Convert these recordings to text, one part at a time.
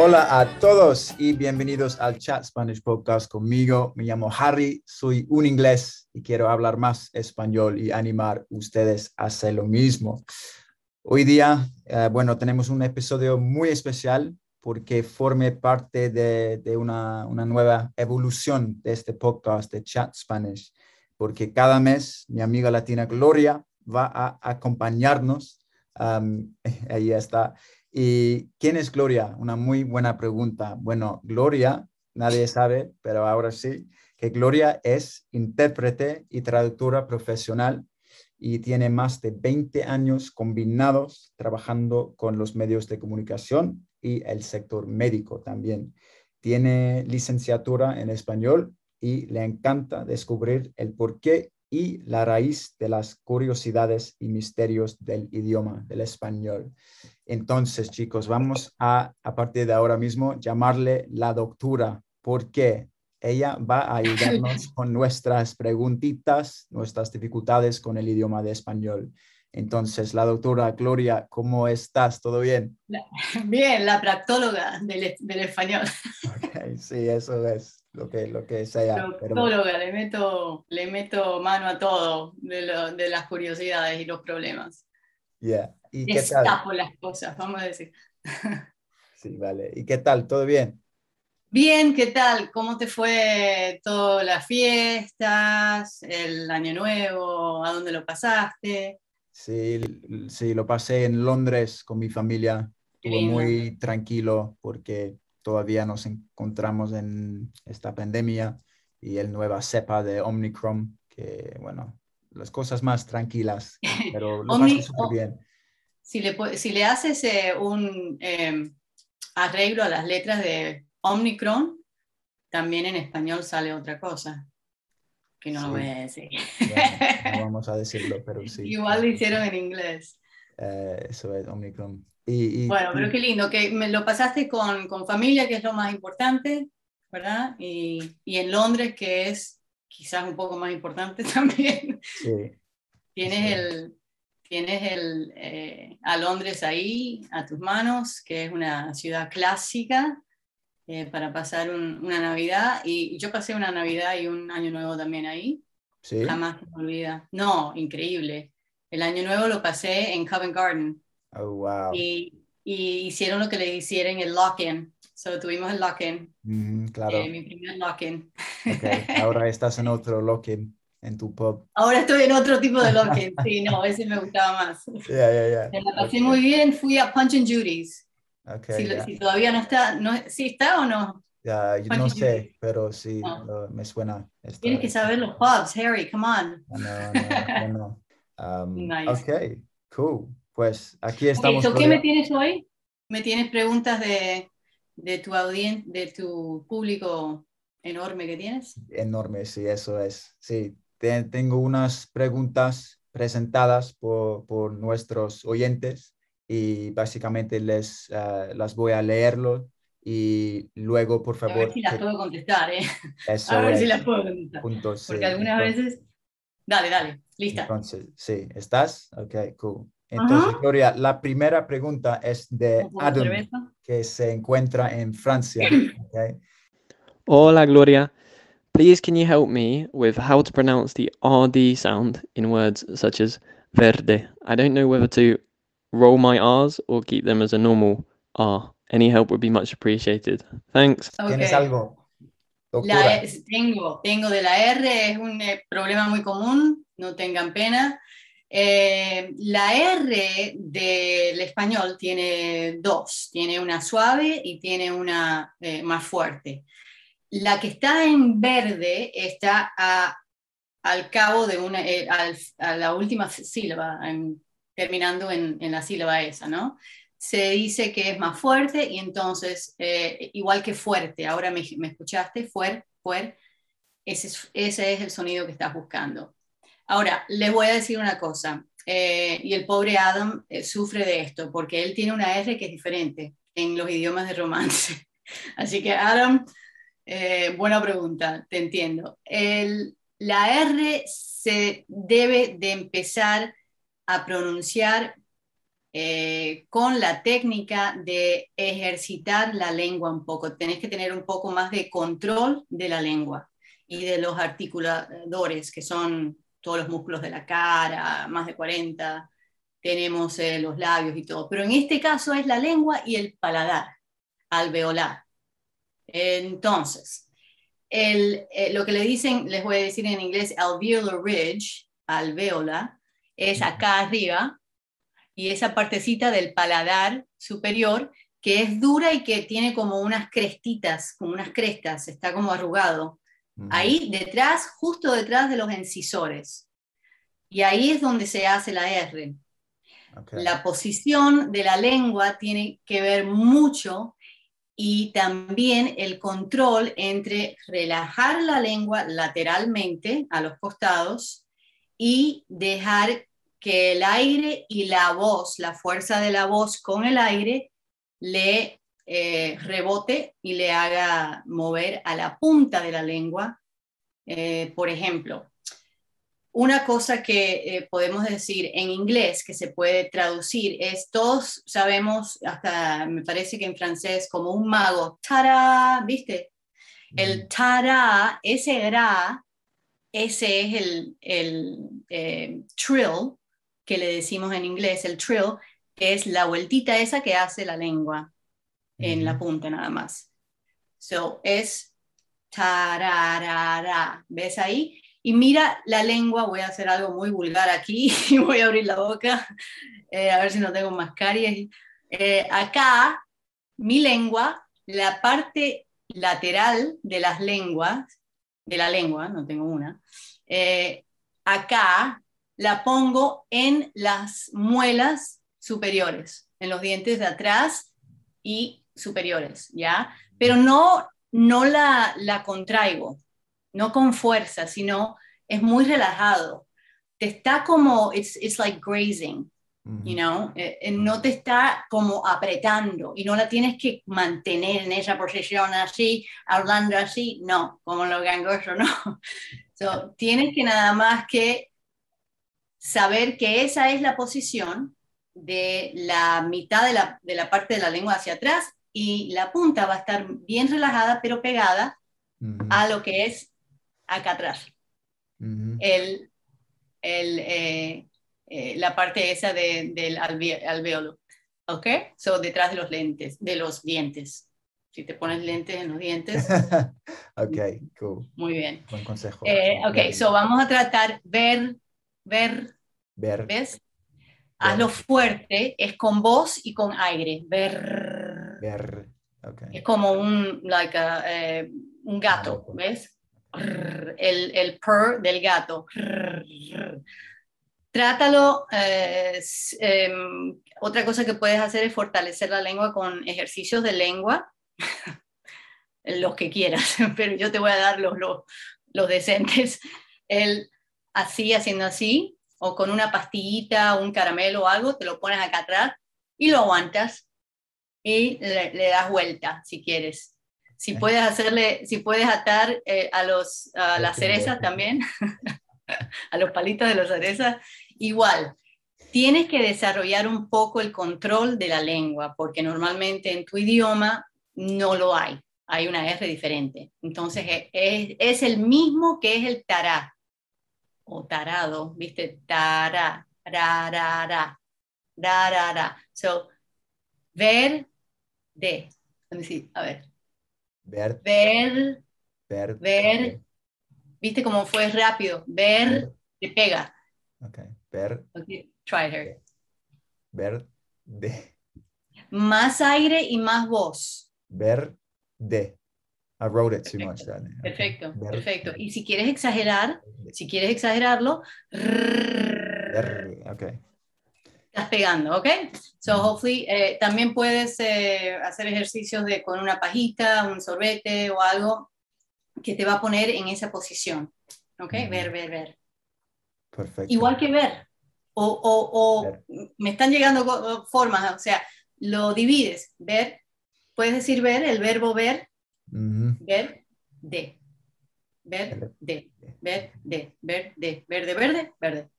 Hola a todos y bienvenidos al Chat Spanish Podcast conmigo. Me llamo Harry, soy un inglés y quiero hablar más español y animar a ustedes a hacer lo mismo. Hoy día, eh, bueno, tenemos un episodio muy especial porque forme parte de, una, nueva evolución de este podcast de Chat Spanish, porque cada mes mi amiga latina Gloria va a acompañarnos. Um, está ¿Y quién es Gloria? Una muy buena pregunta. Bueno, Gloria, nadie sabe, pero ahora sí, que Gloria es intérprete y traductora profesional y tiene más de 20 años combinados trabajando con los medios de comunicación y el sector médico también. Tiene licenciatura en español y le encanta descubrir el porqué y la raíz de las curiosidades y misterios del idioma, del español. Entonces, chicos, vamos a, a partir de ahora mismo, llamarle la doctora, porque ella va a ayudarnos con nuestras preguntitas, nuestras dificultades con el idioma de español. Entonces, la doctora Gloria, ¿cómo estás? ¿Todo bien? Bien, la practóloga del, del español. Okay, sí, eso es lo que, lo que sea. Practóloga, le, meto, le meto mano a todo de, lo, de las curiosidades y los problemas. Yeah. ¿Y qué tal? las cosas, vamos a decir. Sí, vale. ¿Y qué tal? ¿Todo bien? Bien, ¿qué tal? ¿Cómo te fue todas las fiestas, el año nuevo? ¿A dónde lo pasaste? Sí, sí, lo pasé en Londres con mi familia. Estuvo muy tranquilo porque todavía nos encontramos en esta pandemia y el nueva cepa de Omicron, que bueno, las cosas más tranquilas, pero lo pasé súper bien. Si le, si le haces eh, un em, arreglo a las letras de Omicron, también en español sale otra cosa, que no lo voy a decir. no vamos a decirlo, pero sí. Igual lo hicieron en inglés. Eh, eso es Omicron. Y, bueno, pero qué lindo, que me lo pasaste con, con, familia, que es lo más importante, ¿verdad? Y, y en Londres, que es quizás un poco más importante también. Sí. Tienes, El, tienes el, eh, a Londres ahí, a tus manos, que es una ciudad clásica eh, para pasar una Navidad. Y yo pasé una Navidad y un Año Nuevo también ahí. Sí. Jamás me olvida. No, increíble. El Año Nuevo lo pasé en Covent Garden. Oh, wow. Y, y hicieron lo que le hicieron el lock-in. So tuvimos el lock-in. claro. Eh, mi primer lock-in. Okay. Ahora estás en otro lock-in en tu pub. Ahora estoy en otro tipo de lock-in. Sí, no, ese me gustaba más. Yeah, yeah, yeah. Me la pasé muy bien. Fui a Punch and Judy's. Okay, si, si, todavía no está, no, ¿sí está o no? Ya, yo no sé, pero sí, me suena. Tienes que saber los pubs, Harry, come on. No, no, no. Um, nice. Ok, cool. Pues aquí estamos. Okay, ¿Qué me tienes hoy? ¿Me tienes preguntas de, de tu audiencia, de tu público enorme que tienes? Enorme, sí, eso es. Sí, tengo unas preguntas presentadas por, por, nuestros oyentes y básicamente les uh, las voy a leerlo y luego, por favor... A ver si las puedo contestar, ¿eh? a ver si las puedo contestar. Porque algunas veces... Dale, dale, lista. Entonces, sí, ¿estás? Ok, cool. Entonces, Gloria, la primera pregunta es de Adam, que se encuentra en Francia. Okay. Hola, Gloria. Please, can you help me with how to pronounce the RD sound in words such as verde? I don't know whether to roll my R's or keep them as a normal R. Any help would be much appreciated. Thanks. Okay. ¿Tienes algo? La, tengo, tengo de la R, es un eh, problema muy común, no tengan pena. Eh, la R del español tiene dos, tiene una suave y tiene una eh, más fuerte. La que está en verde está al cabo de una, eh, a la última sílaba, terminando en, la sílaba esa, ¿no? Se dice que es más fuerte y entonces, igual que fuerte, ahora me, escuchaste, fuerte, fuerte, ese es, ese es el sonido que estás buscando. Ahora, les voy a decir una cosa, eh, y el pobre Adam eh, sufre de esto, porque él tiene una R que es diferente en los idiomas de romance. Así que Adam, eh, buena pregunta, te entiendo. El, la R se debe de empezar a pronunciar con la técnica de ejercitar la lengua un poco. Tenés que tener un poco más de control de la lengua y de los articuladores, que son todos los músculos de la cara, más de 40, tenemos eh, los labios y todo. Pero en este caso es la lengua y el paladar, alveolar. Entonces, el, eh, lo que le dicen, les voy a decir en inglés, alveolar ridge, alveola, es acá arriba, y esa partecita del paladar superior que es dura y que tiene como unas crestitas, como unas crestas, está como arrugado. Ahí detrás, justo detrás de los encisores. Y ahí es donde se hace la R. La posición de la lengua tiene que ver mucho y también el control entre relajar la lengua lateralmente a los costados y dejar que el aire y la voz, la fuerza de la voz con el aire, le eh, rebote y le haga mover a la punta de la lengua. Eh, por ejemplo, una cosa que eh, podemos decir en inglés que se puede traducir es, todos sabemos, hasta me parece que en francés, como un mago, ¡tada! ¿Viste? El tada, ese era, ese es el, el trill que le decimos en inglés, el trill, es la vueltita esa que hace la lengua en la punta nada más. So, es tararara. ¿Ves ahí? Y mira la lengua, voy a hacer algo muy vulgar aquí y voy a abrir la boca, eh, a ver si no tengo más caries. Eh, acá, mi lengua, la parte lateral de las lenguas, de la lengua, no tengo una, eh, acá la pongo en las muelas superiores, en los dientes de atrás y superiores, ¿ya? Pero no, no la, la contraigo, no con fuerza, sino es muy relajado. Te está como, it's, it's like grazing, you know, eh, eh, no te está como apretando y no la tienes que mantener en esa posición así, hablando así, no, como los gangosos, no. So, tienes que nada más que saber que esa es la posición de la mitad de la, de la parte de la lengua hacia atrás y la punta va a estar bien relajada, pero pegada a lo que es acá atrás. el, el, eh, eh, la parte esa de, del alveolo. ¿Ok? So, detrás de los lentes, de los dientes. Si te pones lentes en los dientes. ok, cool. Muy bien. Buen consejo. Eh, ok, so vamos a tratar ver, ver, ver. ¿ves? Hazlo fuerte, es con voz y con aire. Ver. Es como un, like eh, un gato, ¿ves? El, el purr del gato. Trátalo. Eh, em, otra cosa que puedes hacer es fortalecer la lengua con ejercicios de lengua, los que quieras, pero yo te voy a dar los, los, los decentes. El así, haciendo así, o con una pastillita, un caramelo o algo, te lo pones acá atrás y lo aguantas y le, das vuelta si quieres. Si puedes hacerle, si puedes atar eh, a, los, a las cerezas también, a los palitos de las cerezas, igual. Tienes que desarrollar un poco el control de la lengua, porque normalmente en tu idioma no lo hay, hay una R diferente. Entonces e, es, es el mismo que es el tará, o tarado, ¿viste? Tará, ra, ra, ra, ra, ra, ra. So, ver, de. a ver. Ver. Ver. Ver. Ver. ¿Viste cómo fue rápido? Ver, te pega. Ok. Ver. Okay. Try her. Ver. De. Más aire y más voz. Ver. De. I wrote it too much. Perfecto, perfecto. Y si quieres exagerar, si quieres exagerarlo, okay estás pegando, ¿ok? So hopefully eh, también puedes eh, hacer ejercicios de, con una pajita, un sorbete o algo que te va a poner en esa posición. ¿Ok? Ver, ver, ver. Perfecto. Igual que ver. O, o, o me están llegando formas, o sea, lo divides. Ver, puedes decir ver, el verbo ver, ver, de. Ver, de. Ver, de. Ver, de. Verde, verde, verde.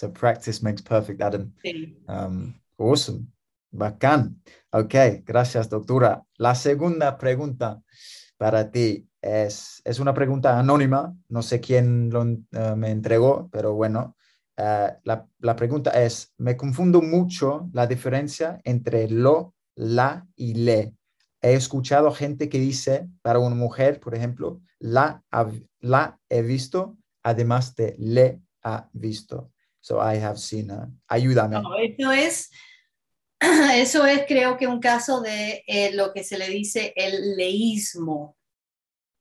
So practice makes perfect, Adam. Sí. Um, awesome. Bacán. Ok, gracias, doctora. La segunda pregunta para ti es, es una pregunta anónima. No sé quién lo, eh, me entregó, pero bueno. Eh, la, la, pregunta es, me confundo mucho la diferencia entre lo, la y le. He escuchado gente que dice, para una mujer, por ejemplo, la, la he visto, además de le ha visto. So I have seen her. Ayúdame. No, eso es, eso es creo que un caso de eh, lo que se le dice el leísmo.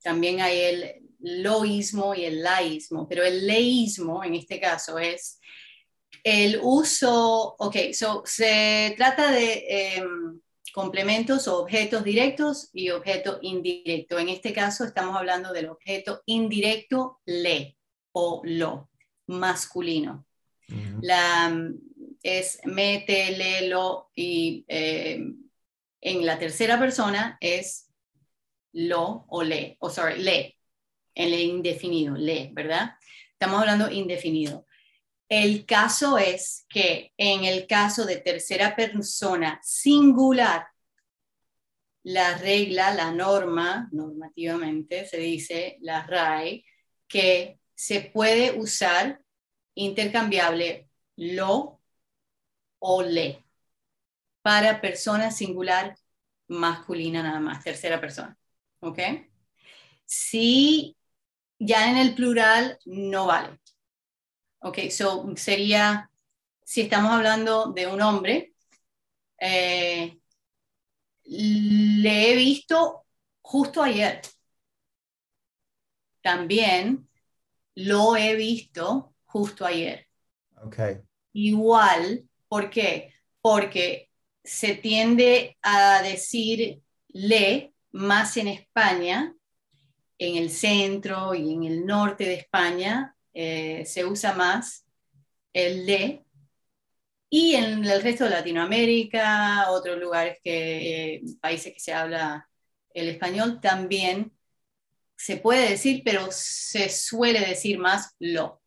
También hay el loísmo y el laísmo, pero el leísmo en este caso es el uso, ok, so se trata de em, complementos o objetos directos y objeto indirecto. En este caso estamos hablando del objeto indirecto le o lo, masculino. La, es mete, lo y eh, en la tercera persona es lo o le, o sorry, le, en el indefinido, le, ¿verdad? Estamos hablando indefinido. El caso es que en el caso de tercera persona singular, la regla, la norma, normativamente se dice, la RAE, que se puede usar intercambiable lo o le para persona singular masculina nada más, tercera persona. ¿Ok? Si ya en el plural no vale. Ok, so sería, si estamos hablando de un hombre, eh, le he visto justo ayer. También lo he visto justo ayer. Okay. Igual, ¿por qué? Porque se tiende a decir le más en España, en el centro y en el norte de España eh, se usa más el le, y en el resto de Latinoamérica, otros lugares que, eh, países que se habla el español, también se puede decir, pero se suele decir más lo.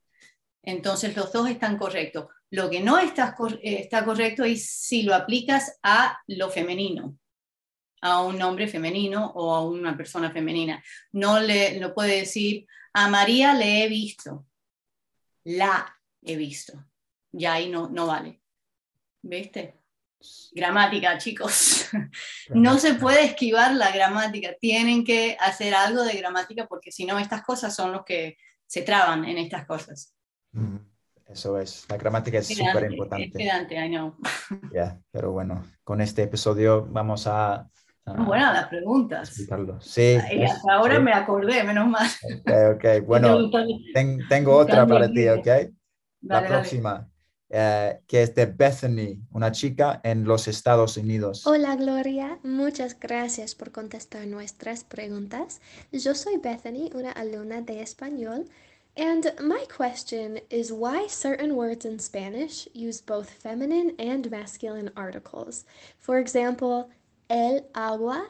Entonces los dos están correctos. Lo que no está, eh, está correcto es si lo aplicas a lo femenino, a un hombre femenino o a una persona femenina. No le no puede decir, a María le he visto, la he visto. Ya ahí no, no vale. ¿Viste? Gramática, chicos. No se puede esquivar la gramática. Tienen que hacer algo de gramática porque si no, estas cosas son los que se traban en estas cosas. Eso es, la gramática es súper importante. Es I know. Yeah, pero bueno, con este episodio vamos a... bueno, las preguntas. Sí. hasta ahora me acordé, menos mal. Ok, ok. Bueno, tengo otra para ti, ok. la próxima. Eh, que es de Bethany, una chica en los Estados Unidos. Hola Gloria, muchas gracias por contestar nuestras preguntas. Yo soy Bethany, una alumna de español And my question is why certain words in Spanish use both feminine and masculine articles. For example, el agua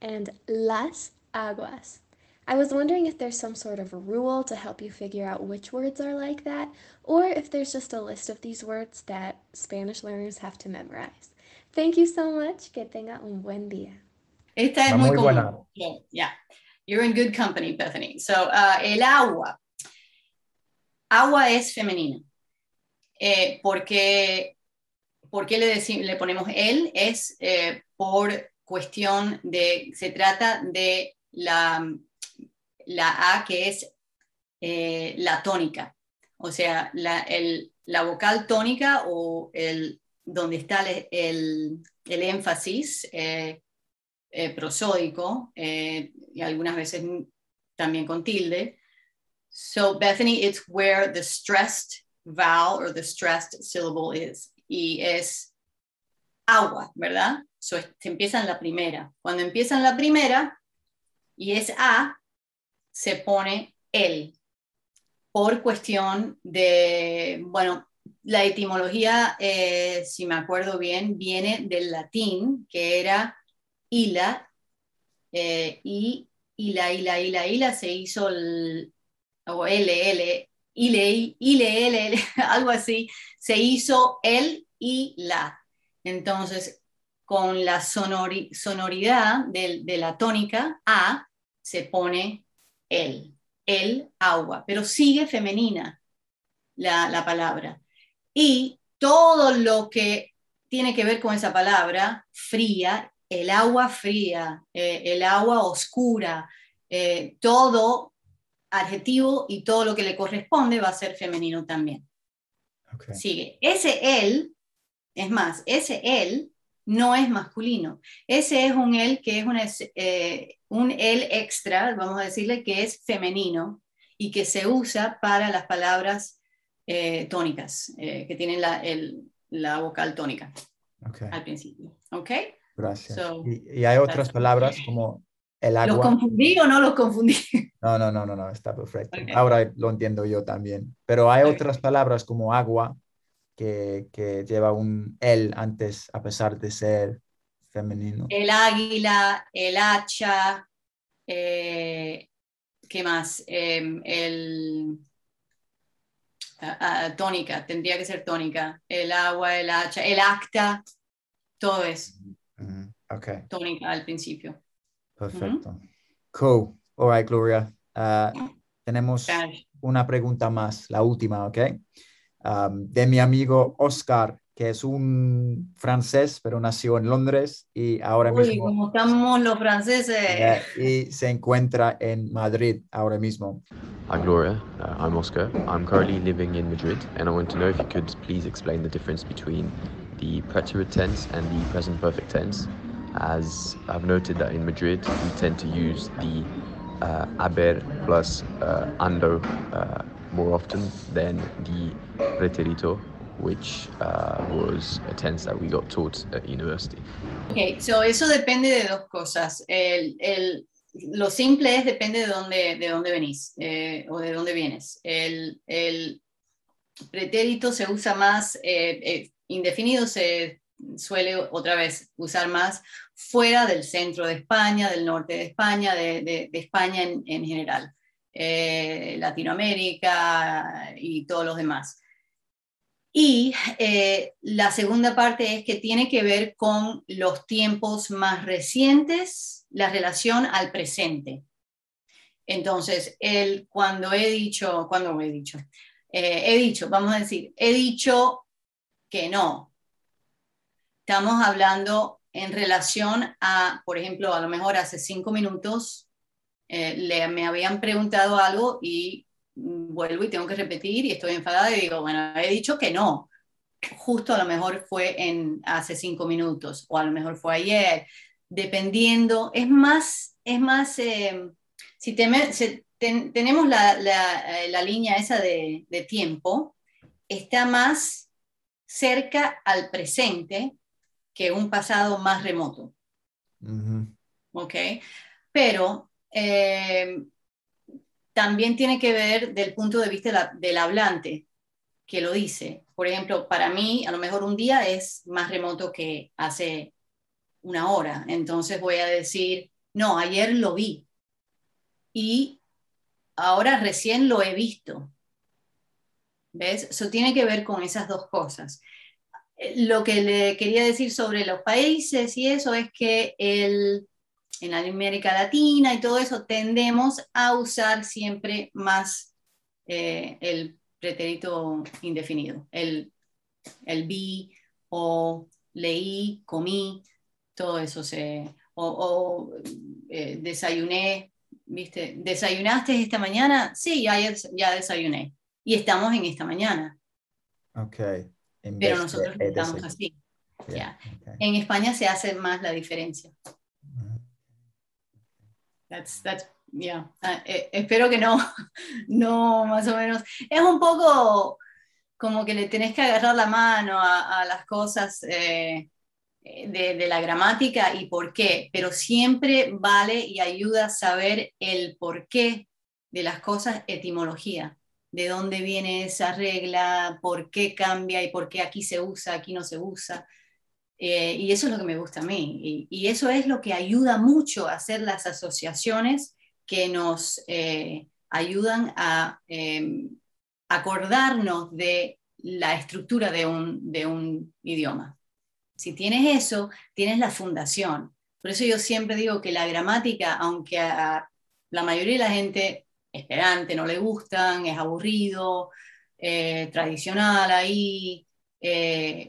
and las aguas. I was wondering if there's some sort of rule to help you figure out which words are like that, or if there's just a list of these words that Spanish learners have to memorize. Thank you so much. Que tenga un buen día. Esta es muy, muy buena. Yeah, you're in good company, Bethany. So, uh, el agua. Agua es femenina. Eh, porque, ¿Por qué le, le ponemos él? Es eh, por cuestión de, se trata de la, la A que es eh, la tónica, o sea, la, el, la vocal tónica o el, donde está el, el, énfasis prosódico y algunas veces también con tilde, So Bethany, it's where the stressed vowel or the stressed syllable is. Y es agua, ¿verdad? So, se empieza en la primera. Cuando empieza en la primera y es A, se pone él, por cuestión de, bueno, la etimología, eh, si me acuerdo bien, viene del latín, que era ila, eh, y ila, ila, ila, ila, se hizo el, o L, L, ile, ile, L, algo así, se hizo el y la. Entonces, con la sonoridad de, la tónica A, se pone el, el agua, pero sigue femenina la, palabra. Y todo lo que tiene que ver con esa palabra, fría, el agua fría, eh, el agua oscura, eh, todo adjetivo y todo lo que le corresponde va a ser femenino también. Sigue. Ese él, es más, ese él no es masculino. Ese es un él que es un, eh, un él extra, vamos a decirle, que es femenino y que se usa para las palabras eh, tónicas, eh, que tienen la, la vocal tónica al principio. ¿Ok? Gracias. y, hay otras palabras como el agua. ¿Los confundí o no los confundí? No, no, no, no, no está perfecto. Ahora lo entiendo yo también. Pero hay otras palabras como agua que, que, lleva un el antes a pesar de ser femenino. El águila, el hacha, eh, ¿qué más? Em, el tónica, tendría que ser tónica. El agua, el hacha, el acta, todo es tónica al principio. Perfecto. Cool. All right, Gloria. Uh, tenemos una pregunta más, la última, ¿ok? Um, de mi amigo Oscar, que es un francés, pero nació en Londres y ahora Uy, mismo... como estamos los franceses. y se encuentra en Madrid ahora mismo. Hi Gloria, uh, I'm Oscar. I'm currently living in Madrid and I want to know if you could please explain the difference between the preterite tense and the present perfect tense as I've noted that in Madrid we tend to use the uh, haber plus uh, ando uh, more often than the preterito, which uh, was a tense that we got taught at university. Okay, so eso depende de dos cosas. El, el, lo simple es depende de dónde, de dónde venís eh, o de dónde vienes. El, el pretérito se usa más, eh, eh, indefinido se suele otra vez usar más fuera del centro de España, del norte de España, de, España en, general, eh, Latinoamérica y todos los demás. Y eh, la segunda parte es que tiene que ver con los tiempos más recientes, la relación al presente. Entonces, el, cuando he dicho, cuando he dicho, eh, he dicho, vamos a decir, he dicho que no, estamos hablando en relación a, por ejemplo, a lo mejor hace cinco minutos eh, le, me habían preguntado algo y vuelvo y tengo que repetir y estoy enfadada y digo, bueno, he dicho que no. Justo a lo mejor fue en hace cinco minutos o a lo mejor fue ayer, dependiendo, es más, es más, eh, si, tenemos la, la, la, línea esa de tiempo, está más cerca al presente que un pasado más remoto. ¿Ok? Pero eh, también tiene que ver del punto de vista del hablante que lo dice. Por ejemplo, para mí, a lo mejor un día es más remoto que hace una hora. Entonces voy a decir, no, ayer lo vi. Y ahora recién lo he visto. ¿Ves? Eso tiene que ver con esas dos cosas lo que le quería decir sobre los países y eso es que el, en América Latina y todo eso tendemos a usar siempre más eh, el pretérito indefinido, el, el vi o leí, comí, todo eso se... o, eh, desayuné, ¿viste? ¿Desayunaste esta mañana? Sí, ya, ya desayuné. Y estamos en esta mañana. Ok. Pero nosotros estamos así. En España se hace más la diferencia. That's, that's, yeah. Ah, eh, espero que no, no, más o menos. Es un poco como que le tenés que agarrar la mano a, las cosas eh, de, de, la gramática y por qué, pero siempre vale y ayuda a saber el por qué de las cosas etimología, de dónde viene esa regla, por qué cambia y por qué aquí se usa, aquí no se usa. Eh, y eso es lo que me gusta a mí. Y, eso es lo que ayuda mucho a hacer las asociaciones que nos eh, ayudan a em, acordarnos de la estructura de un, de un idioma. Si tienes eso, tienes la fundación. Por eso yo siempre digo que la gramática, aunque la mayoría de la gente esperante no le gustan, es aburrido, eh, tradicional ahí,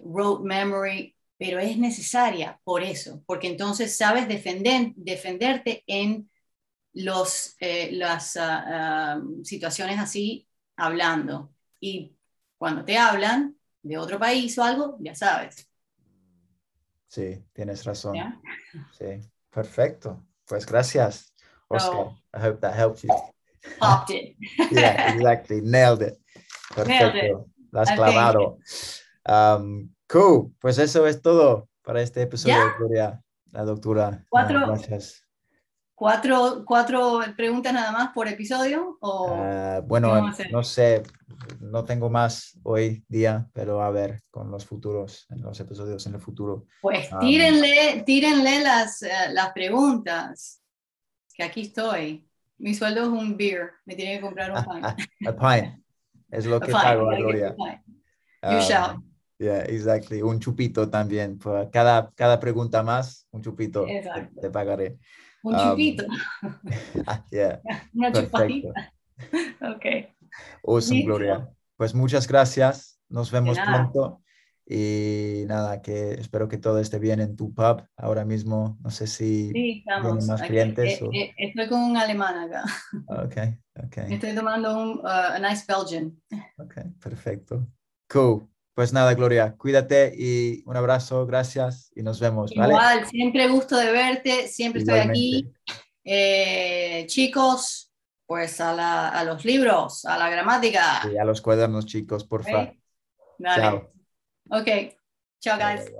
rote memory, pero es necesaria por eso, porque entonces sabes defender, defenderte en los, eh, las ah, ah, situaciones así hablando. Y cuando te hablan de otro país o algo, ya sabes. Sí, tienes razón. Sí, perfecto. Pues gracias, Oscar. I hope that helped you. Popped it. yeah, exactly. Nailed it. Perfecto. Has clavado. Um, Cool, pues eso es todo para este episodio, Gloria, la doctora. Cuatro, gracias. Cuatro, cuatro preguntas nada más por episodio. ¿o ah, bueno, no sé, no tengo más hoy día, pero a ver con los futuros, en los episodios en el futuro. Pues tírenle, tírenle las, eh, las preguntas, que aquí estoy. Mi sueldo es un beer, me tiene que comprar un pint. a pint, es lo que pago, Gloria. You shall. Yeah, exactly. Un chupito también. Por cada, cada pregunta más, un chupito te, pagaré. Un chupito. yeah. Una chupadita. ok. Awesome, Gloria. Pues muchas gracias. Nos vemos pronto. Y nada, que espero que todo esté bien en tu pub ahora mismo. No sé si sí, estamos. más clientes. Eh, eh, estoy con un alemán acá. Ok, ok. Estoy tomando un uh, nice Belgian. Ok, perfecto. Cool. Pues nada, Gloria, cuídate y un abrazo, gracias y nos vemos. Igual, siempre gusto de verte, siempre estoy aquí. Eh, chicos, pues a, los libros, a la gramática. Y a los cuadernos, chicos, por favor. Chao. Ok, chao, guys.